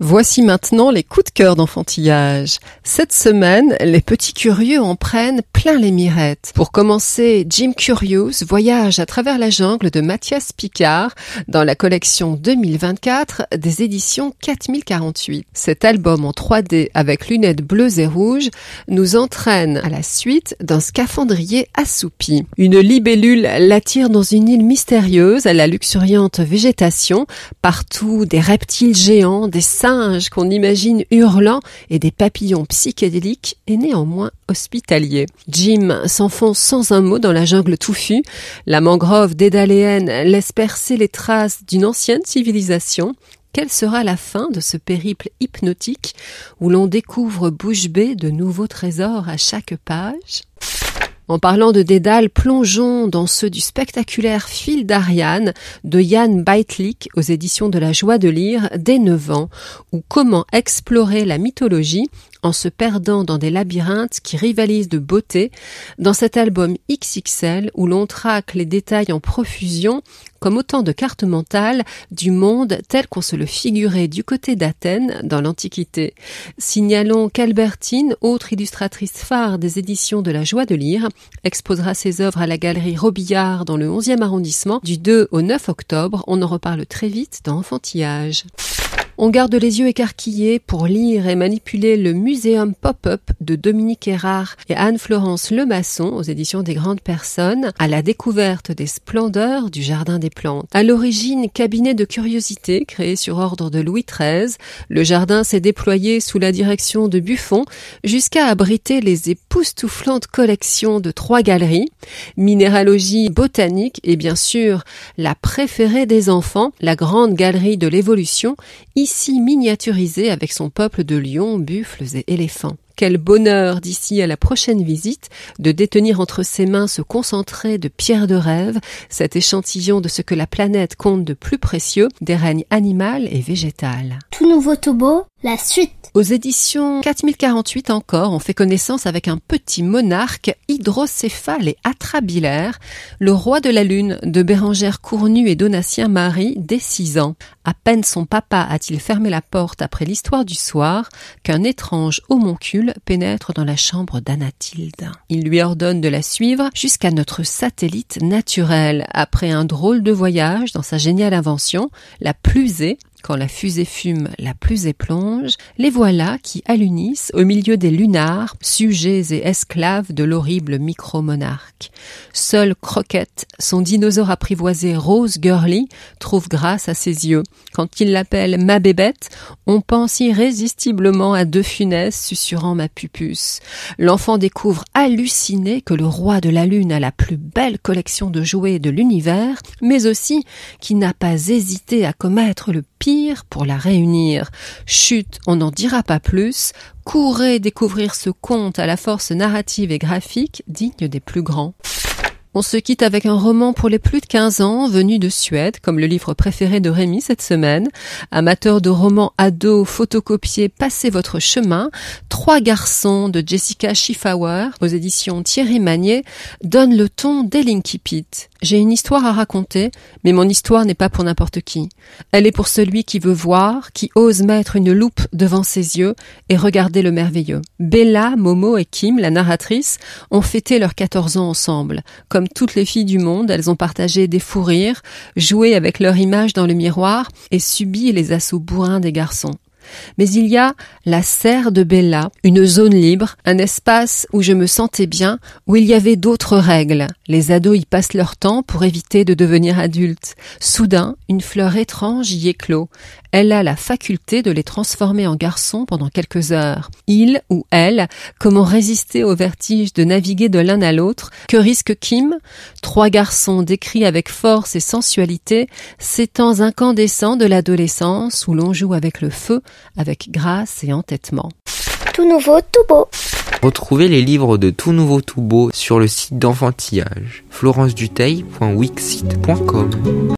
Voici maintenant les coups de cœur d'enfantillage. Cette semaine, les petits curieux en prennent plein les mirettes. Pour commencer, Jim Curious voyage à travers la jungle de Mathias Picard dans la collection 2024 des éditions 4048. Cet album en 3D avec lunettes bleues et rouges nous entraîne à la suite d'un scaphandrier assoupi. Une libellule l'attire dans une île mystérieuse à la luxuriante végétation, partout des reptiles géants, des singes qu'on imagine hurlant et des papillons psychédéliques et néanmoins hospitaliers. Jim s'enfonce sans un mot dans la jungle touffue. La mangrove dédaléenne laisse percer les traces d'une ancienne civilisation. Quelle sera la fin de ce périple hypnotique où l'on découvre bouche bée de nouveaux trésors à chaque page? En parlant de Dédale, plongeons dans ceux du spectaculaire Fil d'Ariane de Yann Beitlik aux éditions de la joie de lire dès 9 ans, ou comment explorer la mythologie en se perdant dans des labyrinthes qui rivalisent de beauté, dans cet album XXL où l'on traque les détails en profusion comme autant de cartes mentales du monde tel qu'on se le figurait du côté d'Athènes dans l'Antiquité. Signalons qu'Albertine, autre illustratrice phare des éditions de la joie de lire, exposera ses œuvres à la galerie Robillard dans le 11e arrondissement du 2 au 9 octobre. On en reparle très vite dans Enfantillage. On garde les yeux écarquillés pour lire et manipuler le Muséum Pop-up de Dominique Erard et Anne-Florence Lemasson aux éditions des Grandes Personnes à la découverte des splendeurs du Jardin des Plantes. À l'origine, cabinet de curiosité créé sur ordre de Louis XIII, le jardin s'est déployé sous la direction de Buffon jusqu'à abriter les époustouflantes collections de trois galeries, minéralogie botanique et bien sûr la préférée des enfants, la grande galerie de l'évolution, ici miniaturisé avec son peuple de lions, buffles et éléphants. Quel bonheur d'ici à la prochaine visite de détenir entre ses mains ce concentré de pierres de rêve, cet échantillon de ce que la planète compte de plus précieux, des règnes animal et végétal. Tout nouveau, beau, Aux éditions 4048 encore, on fait connaissance avec un petit monarque hydrocéphale et atrabilaire, le roi de la lune de Bérangère Cournu et Donatien Marie dès six ans. À peine son papa a-t-il fermé la porte après l'histoire du soir qu'un étrange homoncule pénètre dans la chambre d'Anathilde. Il lui ordonne de la suivre jusqu'à notre satellite naturel après un drôle de voyage dans sa géniale invention, la Plusée, quand la fusée fume, la plus éplonge, les voilà qui allunissent au milieu des lunars, sujets et esclaves de l'horrible micro-monarque. Seule Croquette, son dinosaure apprivoisé Rose Girly, trouve grâce à ses yeux. Quand il l'appelle ma bébête, on pense irrésistiblement à deux Funès susurrant ma pupus. L'enfant découvre halluciné que le roi de la lune a la plus belle collection de jouets de l'univers, mais aussi qui n'a pas hésité à commettre le pire pour la réunir. Chut, on n'en dira pas plus. Courez découvrir ce conte à la force narrative et graphique digne des plus grands. On se quitte avec un roman pour les plus de 15 ans, venu de Suède, comme le livre préféré de Rémi cette semaine. Amateur de romans ados photocopiés, passez votre chemin. Trois garçons de Jessica Schiffauer, aux éditions Thierry Magnier, donnent le ton dès l'Inkipit. J'ai une histoire à raconter, mais mon histoire n'est pas pour n'importe qui. Elle est pour celui qui veut voir, qui ose mettre une loupe devant ses yeux et regarder le merveilleux. Bella, Momo et Kim, la narratrice, ont fêté leurs 14 ans ensemble. Comme toutes les filles du monde, elles ont partagé des fous rires, joué avec leur image dans le miroir et subi les assauts bourrins des garçons. Mais il y a la serre de Bella, une zone libre, un espace où je me sentais bien, où il y avait d'autres règles. Les ados y passent leur temps pour éviter de devenir adultes. Soudain, une fleur étrange y éclot. Elle a la faculté de les transformer en garçons pendant quelques heures. Il ou elle, comment résister au vertige de naviguer de l'un à l'autre Que risque Kim? Trois garçons décrits avec force et sensualité, ces temps incandescents de l'adolescence où l'on joue avec le feu, avec grâce et entêtement. Tout nouveau, tout beau. Retrouvez les livres de Tout Nouveau Tout Beau sur le site d'enfantillage florenceduteil.wixsite.com